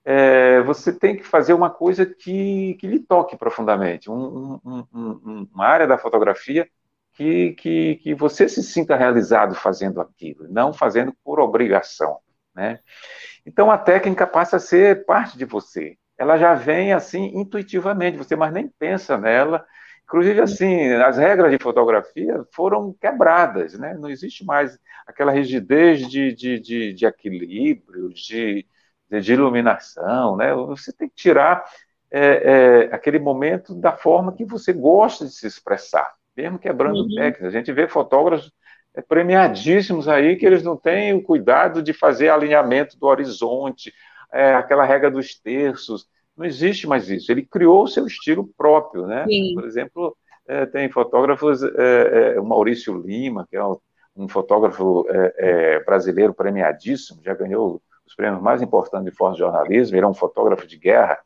É, você tem que fazer uma coisa que, que lhe toque profundamente, um, um, um, uma área da fotografia que, que, que você se sinta realizado fazendo aquilo, não fazendo por obrigação. Né? Então a técnica passa a ser parte de você. Ela já vem assim intuitivamente, você mais nem pensa nela. Inclusive, assim, as regras de fotografia foram quebradas, né? Não existe mais aquela rigidez de, de, de, de equilíbrio, de, de, iluminação, né? Você tem que tirar é, é, aquele momento da forma que você gosta de se expressar, mesmo quebrando uhum. técnicas. A gente vê fotógrafos é, premiadíssimos aí que eles não têm o cuidado de fazer alinhamento do horizonte, é, aquela regra dos terços. Não existe mais isso. Ele criou o seu estilo próprio, né? Sim. Por exemplo, é, tem fotógrafos, é, o Maurício Lima, que é um fotógrafo é, brasileiro premiadíssimo, já ganhou os prêmios mais importantes de jornalismo. ele é um fotógrafo de guerra,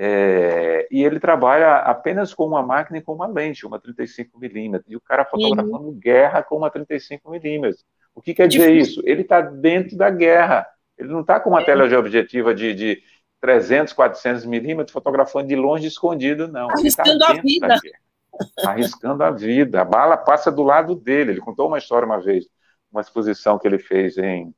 é, e ele trabalha apenas com uma máquina e com uma lente, uma 35mm. E o cara fotografando uhum. guerra com uma 35mm. O que quer dizer isso? Ele está dentro da guerra. Ele não está com uma é. tela de objetiva de, de 300, 400 milímetros fotografando de longe escondido, não. Tá Arriscando tá a vida. Arriscando a vida. A bala passa do lado dele. Ele contou uma história uma vez, uma exposição que ele fez em,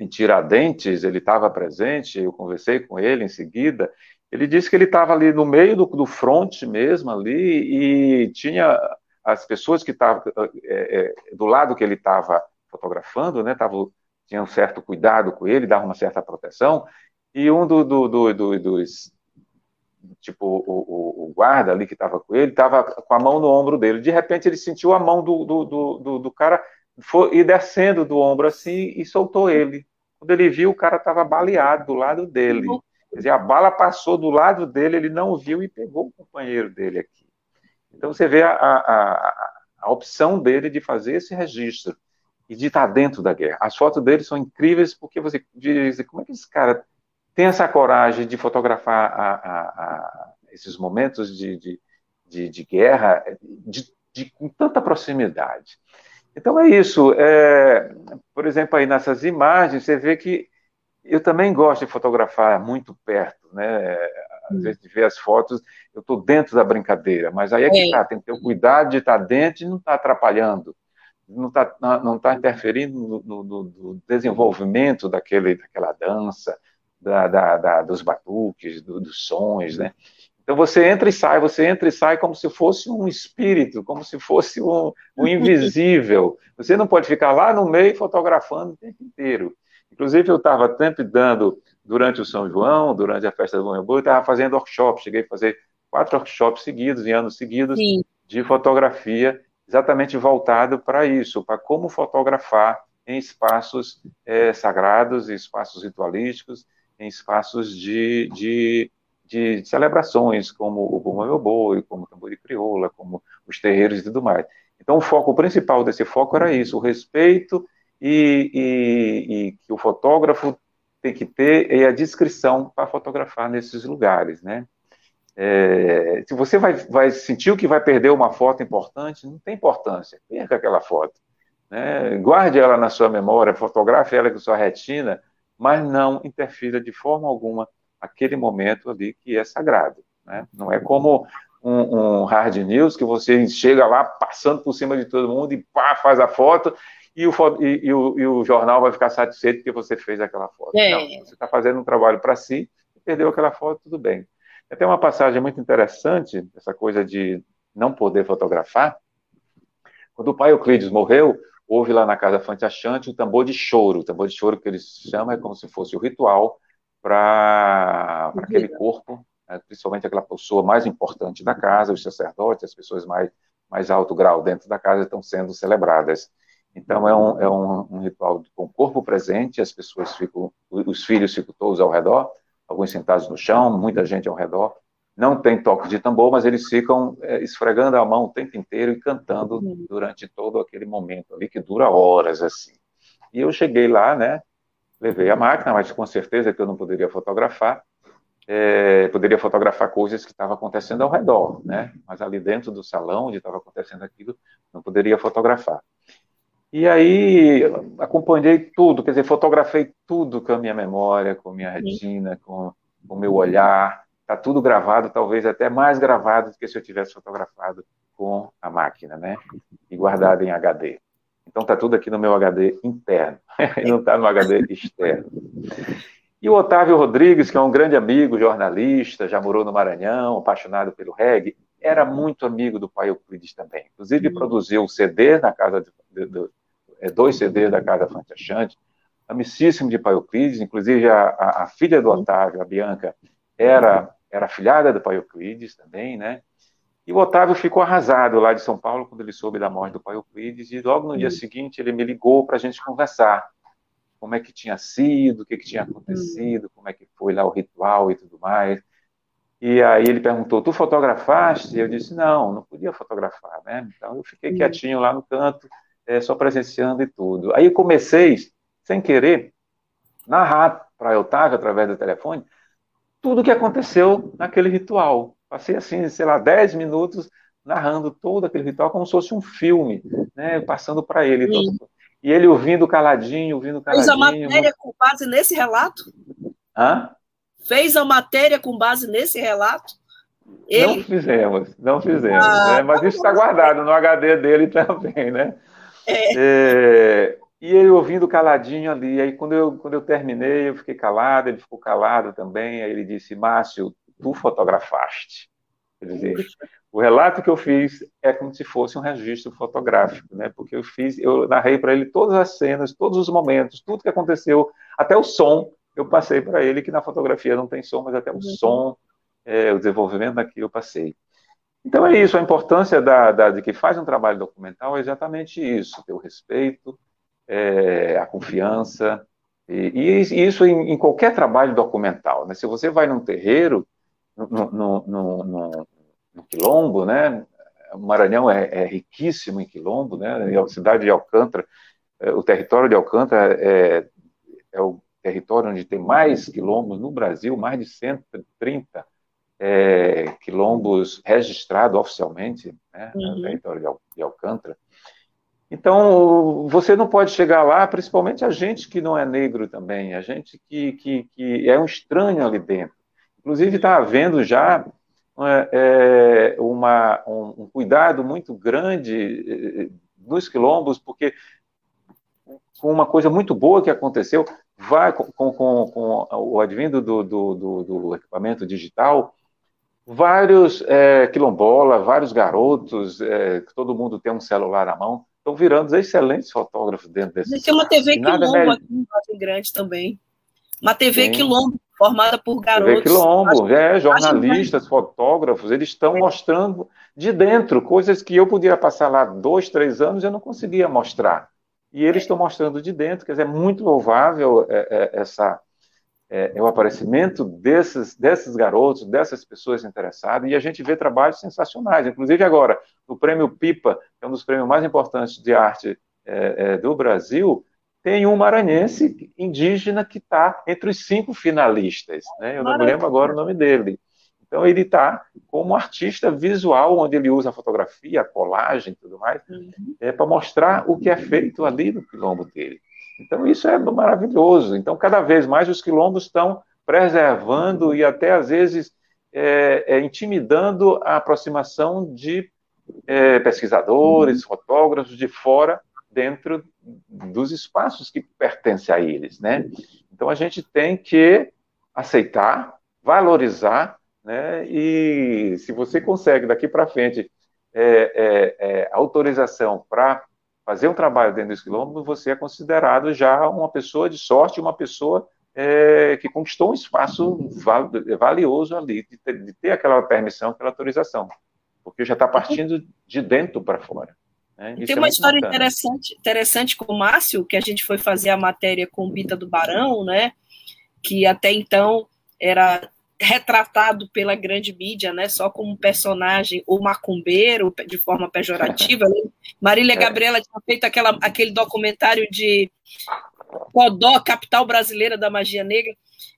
em Tiradentes, ele estava presente, eu conversei com ele em seguida, ele disse que ele estava ali no meio do, do fronte mesmo ali e tinha as pessoas que estavam é, é, do lado que ele estava fotografando, né, tavam, tinham um certo cuidado com ele, davam uma certa proteção, e um do, do, do, dos, tipo, o, o, guarda ali que estava com ele, estava com a mão no ombro dele, de repente ele sentiu a mão do, do, do, cara foi, ir descendo do ombro assim e soltou ele. Quando ele viu, o cara estava baleado do lado dele. Uhum. Quer dizer, a bala passou do lado dele, ele não viu e pegou o companheiro dele aqui. Então você vê a, a, a opção dele de fazer esse registro e de estar dentro da guerra. As fotos dele são incríveis porque você diz, como é que esse cara tem essa coragem de fotografar a, a, esses momentos de, de, de, de guerra de, com tanta proximidade. Então é isso. É, por exemplo, aí nessas imagens você vê que eu também gosto de fotografar muito perto, né? Às hum. vezes de ver as fotos, eu estou dentro da brincadeira, mas aí é que é. tá, tem que ter o cuidado de estar tá dentro e não estar tá atrapalhando, não está não tá interferindo no, no, no, desenvolvimento daquele, daquela dança, da, da, da dos batuques, do, dos sons, né? Então você entra e sai, você entra e sai como se fosse um espírito, como se fosse um, um invisível. Você não pode ficar lá no meio fotografando o tempo inteiro. Inclusive, eu estava sempre dando, durante o São João, durante a festa do Boi, eu estava fazendo workshop, cheguei a fazer quatro workshops seguidos, em anos seguidos, Sim. de fotografia, exatamente voltado para isso, para como fotografar em espaços é, sagrados, em espaços ritualísticos, em espaços de, de, de celebrações, como o Bumba Meu Boi, como o Tambor de Crioula, como os terreiros e tudo mais. Então, o foco principal desse foco era isso, o respeito e, e, e que o fotógrafo tem que ter e a descrição para fotografar nesses lugares, né? É, se você vai, vai sentir que vai perder uma foto importante, não tem importância, perca aquela foto. Né? Guarde ela na sua memória, fotografe ela com sua retina, mas não interfira de forma alguma aquele momento ali que é sagrado. Né? Não é como um, um, hard news que você chega lá passando por cima de todo mundo e pá, faz a foto e o, e, e, o, e o, jornal vai ficar satisfeito porque você fez aquela foto. É. Não, você está fazendo um trabalho para si e perdeu aquela foto, tudo bem. Tem uma passagem muito interessante, essa coisa de não poder fotografar. Quando o pai Euclides morreu, houve lá na casa Fante Achante o tambor de choro. O tambor de choro que eles chamam é como se fosse o ritual para aquele corpo, né, principalmente aquela pessoa mais importante da casa, os sacerdotes, as pessoas mais, mais alto grau dentro da casa estão sendo celebradas. Então é um, é um, um ritual com o corpo presente, as pessoas ficam, os filhos ficam todos ao redor, alguns sentados no chão, muita gente ao redor. Não tem toque de tambor, mas eles ficam é, esfregando a mão o tempo inteiro e cantando uhum. durante todo aquele momento ali, que dura horas, assim. E eu cheguei lá, né, levei a máquina, mas com certeza que eu não poderia fotografar, é, poderia fotografar coisas que estavam acontecendo ao redor, né, mas ali dentro do salão onde estava acontecendo aquilo, não poderia fotografar. E aí acompanhei tudo, quer dizer, fotografei tudo com a minha memória, com a minha retina, com o meu olhar. Está tudo gravado, talvez até mais gravado do que se eu tivesse fotografado com a máquina, né? E guardado em HD. Então está tudo aqui no meu HD interno, e não está no HD externo. E o Otávio Rodrigues, que é um grande amigo, jornalista, já morou no Maranhão, apaixonado pelo reggae, era muito amigo do pai Euclides também. Inclusive, uhum. produziu o CD na casa de, de, de, é, dois CDs da Casa Fonte Achante, amicíssimo de Pai Euclides, inclusive a, a, a, filha do Otávio, a Bianca, era, era filhada do Pai Euclides também, né? E o Otávio ficou arrasado lá de São Paulo quando ele soube da morte do Pai Euclides, e logo no dia seguinte ele me ligou para a gente conversar como é que tinha sido, o que, que tinha acontecido, como é que foi lá o ritual e tudo mais. E aí ele perguntou, tu fotografaste? E eu disse, não, não podia fotografar, né? Então eu fiquei quietinho lá no canto, é, só presenciando e tudo. Aí comecei, sem querer, narrar para Otávio, através do telefone, tudo o que aconteceu naquele ritual. Passei, assim, sei lá, 10 minutos narrando todo aquele ritual como se fosse um filme, né, passando para ele. E ele ouvindo caladinho, ouvindo caladinho. Fez a matéria com base nesse relato? Hã? Fez a matéria com base nesse relato? Ele... Não fizemos, não fizemos. Ah, né? Mas isso está guardado no HD dele também, né? É. É, e ele ouvindo caladinho ali. Aí quando eu, quando eu terminei, eu fiquei calado, ele ficou calado também. Aí ele disse: Márcio, tu fotografaste. Quer dizer, o relato que eu fiz é como se fosse um registro fotográfico, né? Porque eu fiz, eu narrei para ele todas as cenas, todos os momentos, tudo que aconteceu, até o som. Eu passei para ele que na fotografia não tem som, mas até o uhum. som, é, o desenvolvimento daquilo eu passei. Então é isso, a importância da, da, de que faz um trabalho documental é exatamente isso, ter o respeito, é, a confiança, e, e isso em, em, qualquer trabalho documental. Né? Se você vai num terreiro, no, no, no, no quilombo, né? o Maranhão é, é, riquíssimo em quilombo, né? a cidade de Alcântara, é, o território de Alcântara é, é o território onde tem mais quilombos no Brasil, mais de 130 é, quilombos registrados oficialmente né, uhum. no território de Alcântara. Então, você não pode chegar lá, principalmente a gente que não é negro também, a gente que, que, que é um estranho ali dentro. Inclusive, está havendo já é, é, uma, um, um, cuidado muito grande é, nos quilombos, porque com uma coisa muito boa que aconteceu, vai com, com, com o advindo do, do, do, do equipamento digital, vários é, quilombola, vários garotos, é, todo mundo tem um celular na mão, estão virando excelentes fotógrafos dentro desse. Tem uma TV Quilombo aqui em Grande também. Uma TV Sim. Quilombo, formada por garotos. TV Quilombo, é, jornalistas, fotógrafos, eles estão é. mostrando de dentro coisas que eu podia passar lá dois, três anos e eu não conseguia mostrar. E eles estão mostrando de dentro, quer dizer, é muito louvável é, é, essa, é, é, o aparecimento desses, desses garotos, dessas pessoas interessadas, e a gente vê trabalhos sensacionais. Inclusive agora, no Prêmio Pipa, que é um dos prêmios mais importantes de arte é, é, do Brasil, tem um maranhense indígena que está entre os cinco finalistas. Né? Eu não me lembro agora o nome dele. Então ele está como artista visual, onde ele usa a fotografia, a colagem e tudo mais, uhum. é, para mostrar o que é feito ali no quilombo dele. Então, isso é maravilhoso. Então, cada vez mais os quilombos estão preservando e até, às vezes, é, é, intimidando a aproximação de é, pesquisadores, fotógrafos de fora, dentro dos espaços que pertencem a eles, né? Então, a gente tem que aceitar, valorizar, né? E se você consegue, daqui para frente, é, é, é, autorização para fazer um trabalho dentro desse quilombo, você é considerado já uma pessoa de sorte, uma pessoa é, que conquistou um espaço valioso ali, de ter, de ter, aquela permissão, aquela autorização, porque já está partindo de dentro para fora. Né? Tem é uma história interessante, interessante com o Márcio, que a gente foi fazer a matéria com o Bita do Barão, né? que até então era retratado pela grande mídia, né, só como um personagem ou macumbeiro de forma pejorativa. Marília é. Gabriela tinha feito aquela, aquele documentário de Codó, capital brasileira da magia negra,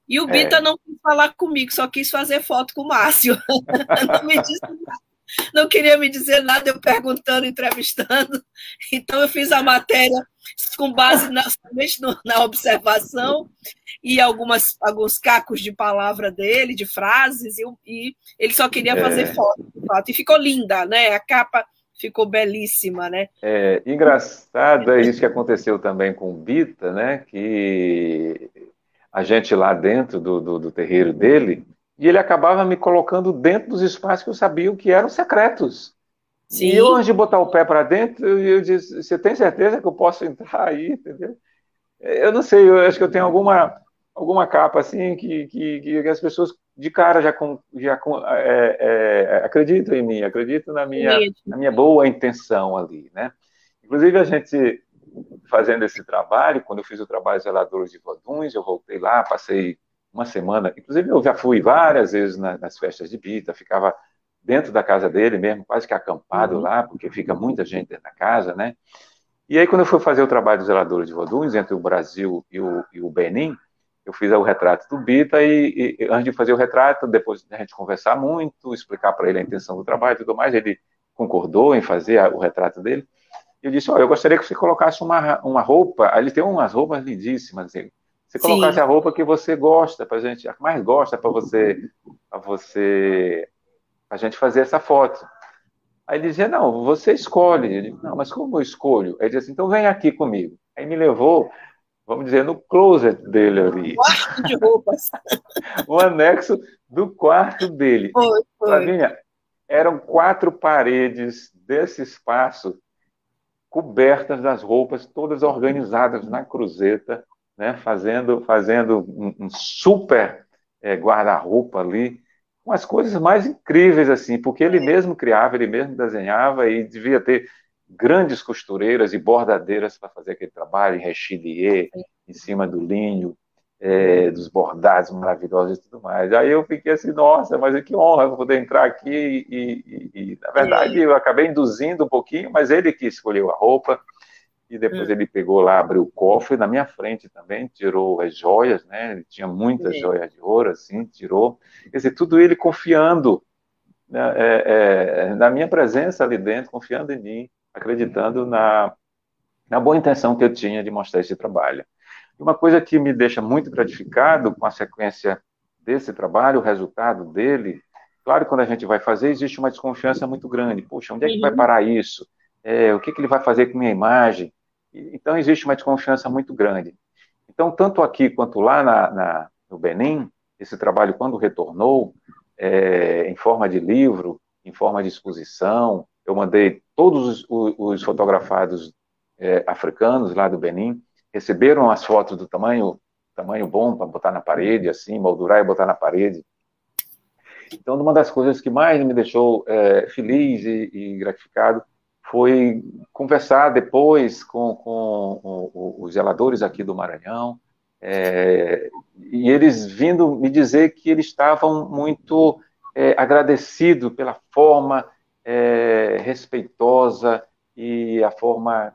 e o Bita é. não quis falar comigo, só quis fazer foto com o Márcio. não me disse nada não queria me dizer nada, eu perguntando, entrevistando. Então, eu fiz a matéria com base na, na observação e algumas, alguns cacos de palavra dele, de frases, e, e ele só queria fazer é. foto, foto. E ficou linda, né? A capa ficou belíssima, né? É engraçado é isso que aconteceu também com o Bita, né? Que a gente lá dentro do, do, do terreiro dele e ele acabava me colocando dentro dos espaços que eu sabia que eram secretos. Sim. E eu, antes de botar o pé para dentro, eu disse: Você tem certeza que eu posso entrar aí? Entendeu? Eu não sei, eu acho que eu tenho alguma, alguma capa assim que, que, que as pessoas de cara já, já é, é, acreditam em mim, acreditam na minha, na minha boa intenção ali. Né? Inclusive, a gente fazendo esse trabalho, quando eu fiz o trabalho Zeladores de Voduns, eu voltei lá, passei uma semana. Inclusive, eu já fui várias vezes na, nas festas de Bita, ficava dentro da casa dele mesmo, quase que acampado uhum. lá, porque fica muita gente dentro da casa, né? E aí, quando eu fui fazer o trabalho do zelador de Voduns, entre o Brasil e o, e o Benin, eu fiz o retrato do Bita e, e, antes de fazer o retrato, depois da gente conversar muito, explicar para ele a intenção do trabalho e tudo mais, ele concordou em fazer a, o retrato dele. Eu disse, olha, eu gostaria que você colocasse uma, uma roupa, ali tem umas roupas lindíssimas, assim, você colocasse Sim. a roupa que você gosta, para gente, a que mais gosta para você, para você, a gente fazer essa foto. Aí ele dizia, não, você escolhe. Eu não, mas como eu escolho? Aí ele assim, então vem aqui comigo. Aí me levou, vamos dizer, no closet dele ali. Quarto de roupas. o anexo do quarto dele. Foi, foi. Flavinha, eram quatro paredes desse espaço cobertas das roupas, todas organizadas na cruzeta, né, fazendo, fazendo um, um super é, guarda-roupa ali, com as coisas mais incríveis, assim, porque ele mesmo criava, ele mesmo desenhava e devia ter grandes costureiras e bordadeiras para fazer aquele trabalho, em rechilier, em cima do linho, é, dos bordados maravilhosos e tudo mais. Aí eu fiquei assim, nossa, mas que honra poder entrar aqui e, e, e na verdade, eu acabei induzindo um pouquinho, mas ele que escolheu a roupa, e depois hum. ele pegou lá, abriu o cofre na minha frente também, tirou as joias, né? Ele tinha muitas Sim. joias de ouro, assim, tirou. Quer dizer, tudo ele confiando né, é, é, na minha presença ali dentro, confiando em mim, acreditando na, na boa intenção que eu tinha de mostrar esse trabalho. E uma coisa que me deixa muito gratificado com a sequência desse trabalho, o resultado dele, claro, quando a gente vai fazer, existe uma desconfiança muito grande. Poxa, onde é que vai uhum. parar isso? É, o que, que ele vai fazer com minha imagem? Então, existe uma desconfiança muito grande. Então, tanto aqui quanto lá na, na, no Benin, esse trabalho, quando retornou, é, em forma de livro, em forma de exposição, eu mandei todos os, os fotografados é, africanos lá do Benin, receberam as fotos do tamanho, tamanho bom para botar na parede, assim, moldurar e botar na parede. Então, uma das coisas que mais me deixou é, feliz e, e gratificado foi conversar depois com, com os zeladores aqui do Maranhão, é, e eles vindo me dizer que eles estavam muito é, agradecidos pela forma é, respeitosa e a forma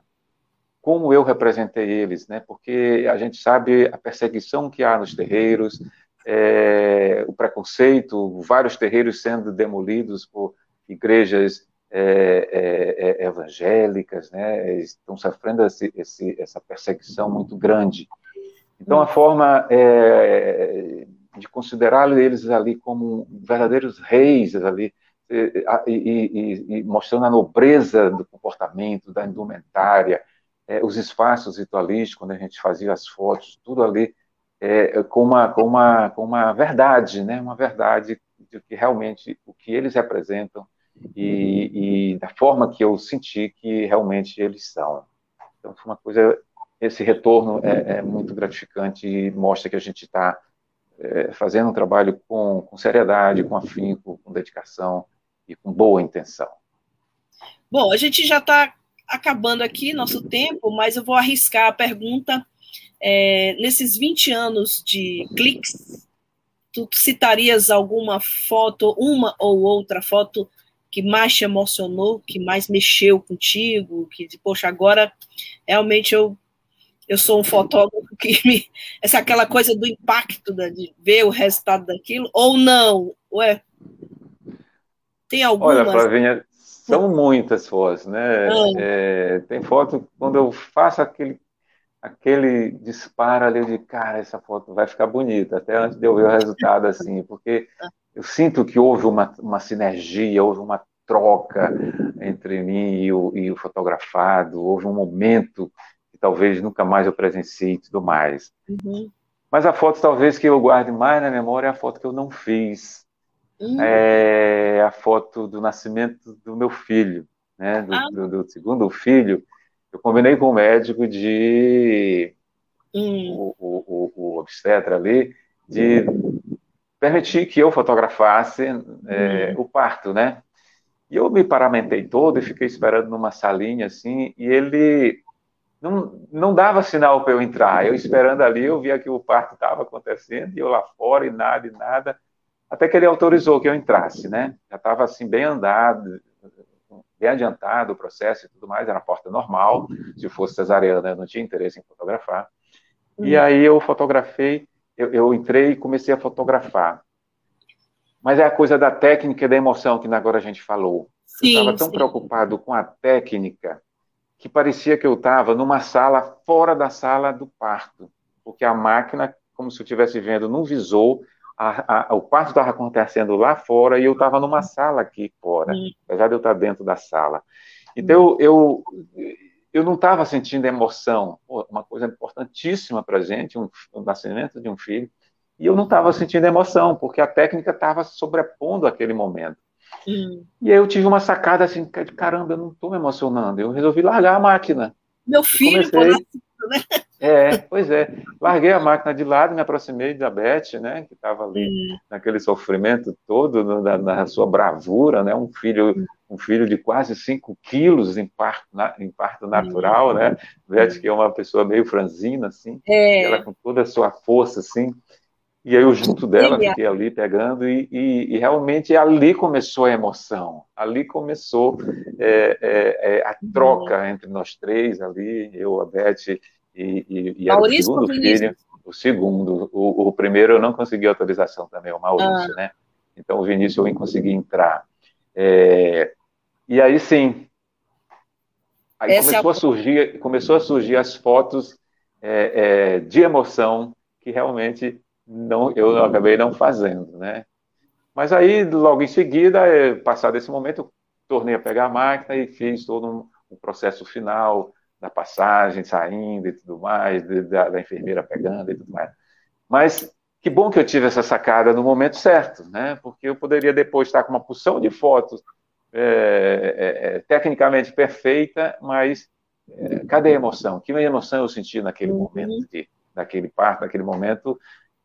como eu representei eles, né? Porque a gente sabe a perseguição que há nos terreiros, é, o preconceito, vários terreiros sendo demolidos por igrejas é, é, é evangélicas, né? Estão sofrendo esse, esse, essa perseguição muito grande. Então, a forma é, de considerar eles ali como verdadeiros reis ali e, e, e, mostrando a nobreza do comportamento, da indumentária, os espaços ritualísticos, quando a gente fazia as fotos, tudo ali é, com, uma, com, uma, com uma verdade, né? uma verdade de que realmente o que eles representam e, e da forma que eu senti que realmente eles são. Então, foi uma coisa, esse retorno é, é muito gratificante e mostra que a gente está é, fazendo um trabalho com, com seriedade, com afinco, com dedicação, e com boa intenção. Bom, a gente já está acabando aqui nosso tempo, mas eu vou arriscar a pergunta. É, nesses 20 anos de cliques, tu citarias alguma foto, uma ou outra foto que mais te emocionou, que mais mexeu contigo, que, poxa, agora realmente eu eu sou um fotógrafo que me, essa aquela coisa do impacto de ver o resultado daquilo ou não, ué, tem algumas? Olha, Flavinha, são muitas fotos, né? Ah. É, tem foto, quando eu faço aquele, aquele disparo ali, de cara, essa foto vai ficar bonita, até antes de eu ver o resultado, assim, porque eu sinto que houve uma, uma sinergia, houve uma troca entre mim e o, e o fotografado, houve um momento que talvez nunca mais eu presenciei e tudo mais. Uhum. Mas a foto talvez que eu guarde mais na memória é a foto que eu não fiz, Hum. É a foto do nascimento do meu filho, né? Do, ah. do, do segundo filho. Eu combinei com o médico de hum. o, o, o, obstetra ali de permitir que eu fotografasse é, hum. o parto, né? E eu me paramentei todo e fiquei esperando numa salinha assim, e ele não, não dava sinal para eu entrar. Eu esperando ali, eu via que o parto estava acontecendo, e eu lá fora, e nada, e nada até que ele autorizou que eu entrasse, né? Já estava assim bem andado, bem adiantado o processo e tudo mais, era uma porta normal, se fosse cesariana eu não tinha interesse em fotografar. E uhum. aí eu fotografei, eu, eu, entrei e comecei a fotografar. Mas é a coisa da técnica e da emoção que agora a gente falou. Sim, eu estava tão sim. preocupado com a técnica que parecia que eu estava numa sala fora da sala do parto, porque a máquina, como se eu estivesse vendo num visor, a, a, o parto estava acontecendo lá fora e eu estava numa sala aqui fora, uhum. apesar de eu estar dentro da sala. Então, eu, eu não estava sentindo emoção, uma coisa importantíssima para a gente, um, o nascimento de um filho, e eu não estava sentindo emoção, porque a técnica estava sobrepondo aquele momento. Uhum. E aí eu tive uma sacada assim, de caramba, eu não estou me emocionando, eu resolvi largar a máquina. Meu filho, comecei... né? É, pois é. Larguei a máquina de lado, me aproximei da Beth, né, que estava ali hum. naquele sofrimento todo, na, na, sua bravura, né, um filho, um filho de quase 5 quilos em parto, na, em parto natural, né, Beth que é uma pessoa meio franzina, assim, é. ela com toda a sua força, assim, e aí eu junto dela fiquei ali pegando e, e, e realmente ali começou a emoção, ali começou é, é, é a troca entre nós três ali, eu, a Beth e, e, e era o segundo filho, o segundo. O, o, primeiro eu não consegui autorização também, o Maurício, ah. né? Então o Vinícius eu nem consegui entrar. É, e aí sim, aí Essa começou, é a... a surgir, começou a surgir as fotos é, é, de emoção que realmente não, eu acabei não fazendo, né? Mas aí, logo em seguida, é, passado esse momento, eu tornei a pegar a máquina e fiz todo um, um processo final, da passagem saindo e tudo mais, da, da, enfermeira pegando e tudo mais. Mas que bom que eu tive essa sacada no momento certo, né? Porque eu poderia depois estar com uma porção de fotos é, é, é tecnicamente perfeita, mas é, cadê a emoção? Que emoção eu senti naquele uhum. momento, de, naquele parto, naquele momento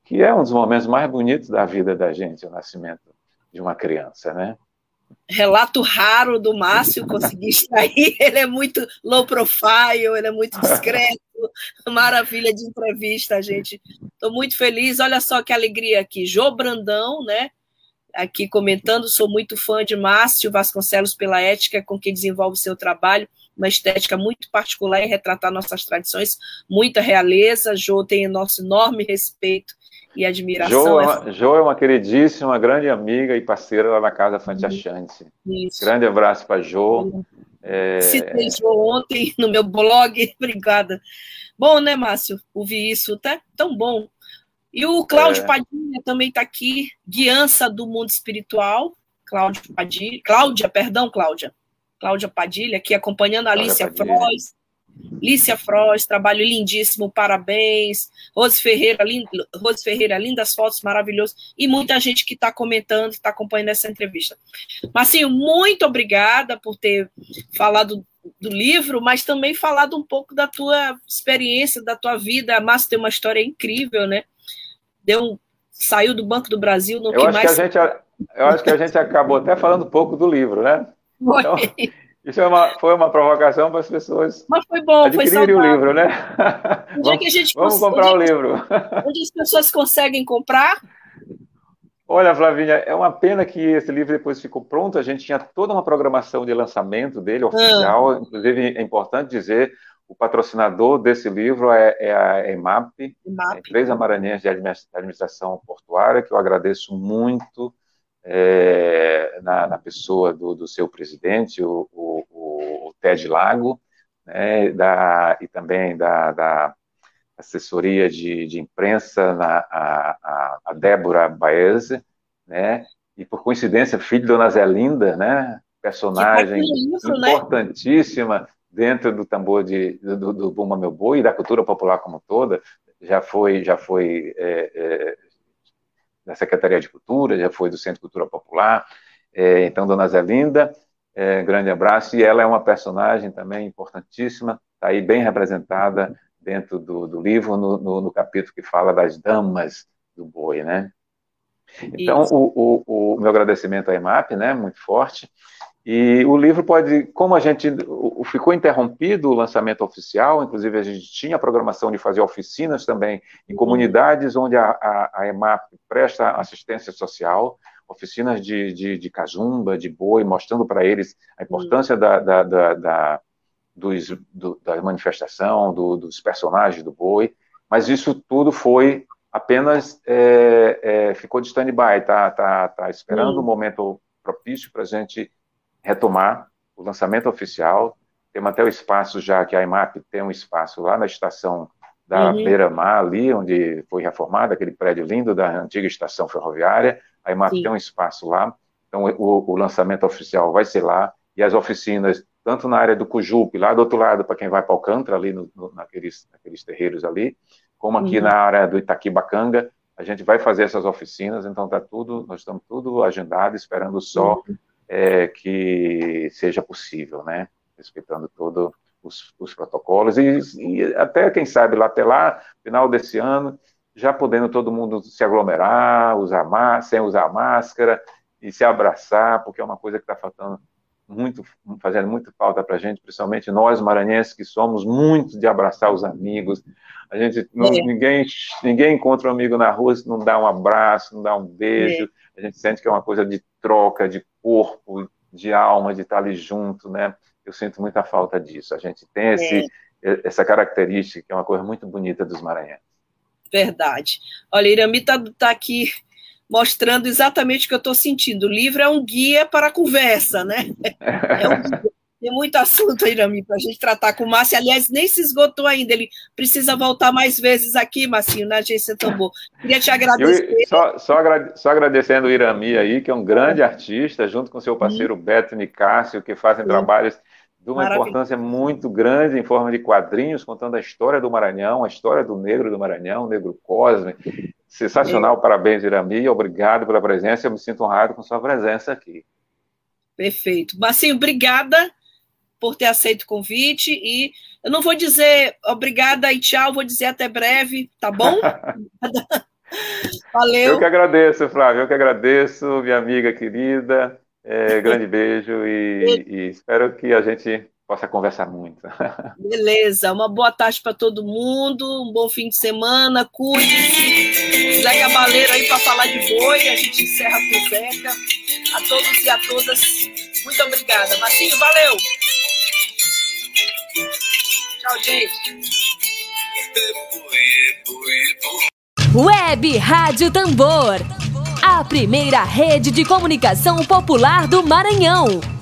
que é um dos momentos mais bonitos da vida da gente, o nascimento de uma criança, né? Relato raro do Márcio, consegui extrair. Ele é muito low profile, ele é muito discreto. Maravilha de entrevista, gente. Estou muito feliz. Olha só que alegria aqui. Jô Brandão, né? Aqui comentando, sou muito fã de Márcio Vasconcelos pela ética com que desenvolve seu trabalho, uma estética muito particular em retratar nossas tradições, muita realeza. Jô tem nosso enorme respeito e admiração. Jo é, uma, jo é uma queridíssima, grande amiga e parceira lá na Casa Fante Achante. Grande abraço para Jo. É... Citei Jo ontem no meu blog, obrigada. Bom, né, Márcio? Ouvir isso, tá tão bom. E o Cláudio é. Padilha também está aqui, guiança do mundo espiritual. Cláudio Padilha, Cláudia, perdão, Cláudia. Cláudia Padilha, aqui acompanhando a Alicia Frois, Lícia Frost, trabalho lindíssimo, parabéns. Rose Ferreira, lind, Rose Ferreira, lindas fotos, maravilhoso. E muita gente que está comentando, está acompanhando essa entrevista. Marcinho, muito obrigada por ter falado do livro, mas também falado um pouco da tua experiência, da tua vida. A Márcia tem uma história incrível, né? Deu, saiu do Banco do Brasil no eu que mais. Que gente, eu acho que a gente acabou até falando um pouco do livro, né? Então, isso é uma, foi uma provocação para as pessoas Mas foi bom, adquirirem foi o livro, né? Onde é que a gente vamos comprar o livro. Onde as pessoas conseguem comprar? Olha, Flavinha, é uma pena que esse livro depois ficou pronto. A gente tinha toda uma programação de lançamento dele, oficial. Ah. Inclusive, é importante dizer, o patrocinador desse livro é, é a EMAP, EMAP. Empresa Maranhense de Administração Portuária, que eu agradeço muito é, na, na, pessoa do, do seu presidente, o, o, o Ted Lago, né, da, e também da, da assessoria de, de imprensa, na, a, a, Débora Baeze, né, e por coincidência, filho de Dona Zelinda, né, personagem isso, né? importantíssima né? dentro do tambor de, do, do Bumba Meu Boi e da cultura popular como toda, já foi, já foi é, é, da Secretaria de Cultura, já foi do Centro de Cultura Popular. É, então, Dona Zelinda, é, grande abraço. E ela é uma personagem também importantíssima, está aí bem representada dentro do, do livro, no, no, no, capítulo que fala das damas do boi, né? Então, o, o, o, meu agradecimento à EMAP, né, muito forte, e o livro pode, como a gente ficou interrompido o lançamento oficial, inclusive a gente tinha a programação de fazer oficinas também em comunidades onde a, a, a EMAP presta assistência social, oficinas de, de, de cazumba, de boi, mostrando para eles a importância da, da, da, da, dos, do, da manifestação, do, dos personagens do boi, mas isso tudo foi apenas, é, é, ficou de stand-by, tá, tá, tá esperando o um momento propício para a gente retomar o lançamento oficial. Temos até o espaço já, que a IMAP tem um espaço lá na estação da uhum. Beira-Mar, ali onde foi reformado, aquele prédio lindo da antiga estação ferroviária. A IMAP Sim. tem um espaço lá. Então, o, o, lançamento oficial vai ser lá. E as oficinas, tanto na área do Cujupe, lá do outro lado, para quem vai para Alcântara, ali no, no, naqueles, naqueles terreiros ali, como aqui uhum. na área do Itaquibacanga, a gente vai fazer essas oficinas. Então, tá tudo, nós estamos tudo agendado, esperando só uhum é, que seja possível, né? Respeitando todos os, os, protocolos e, e, até, quem sabe, lá até lá, final desse ano, já podendo todo mundo se aglomerar, usar sem usar máscara e se abraçar, porque é uma coisa que está faltando muito, fazendo muito falta para a gente, principalmente nós maranhenses que somos muito de abraçar os amigos. A gente não, é. ninguém ninguém encontra um amigo na rua se não dá um abraço, não dá um beijo. É. A gente sente que é uma coisa de troca, de corpo, de alma, de estar ali junto, né? Eu sinto muita falta disso. A gente tem esse, é. essa característica que é uma coisa muito bonita dos Maranhenses. Verdade. Olha, Irami está tá aqui mostrando exatamente o que eu estou sentindo. O livro é um guia para a conversa, né? É um guia. Tem muito assunto, Irami, para a gente tratar com o Márcio. Aliás, nem se esgotou ainda. Ele precisa voltar mais vezes aqui, Marcinho, na Agência Tambor. Queria te agradecer. Eu, só, só, agrade, só, agradecendo o Irami aí, que é um grande é. artista, junto com seu parceiro hum. Beto Nicásio, que fazem trabalhos de uma Maravilha. importância muito grande em forma de quadrinhos, contando a história do Maranhão, a história do negro do Maranhão, o negro Cosme. Sensacional, é. parabéns, Irami. Obrigado pela presença. Eu me sinto honrado com sua presença aqui. Perfeito. Marcinho, obrigada por ter aceito o convite e eu não vou dizer obrigada e tchau, vou dizer até breve, tá bom? Valeu. Eu que agradeço, Flávio, eu que agradeço, minha amiga querida. É, grande beijo e, e espero que a gente possa conversar muito. Beleza, uma boa tarde para todo mundo, um bom fim de semana, cuide-se. Zé Cabaleiro aí para falar de boi, a gente encerra com o Zeca. A todos e a todas, muito obrigada. Marcinho, valeu! Tchau, gente. Web Rádio Tambor. A primeira rede de comunicação popular do Maranhão.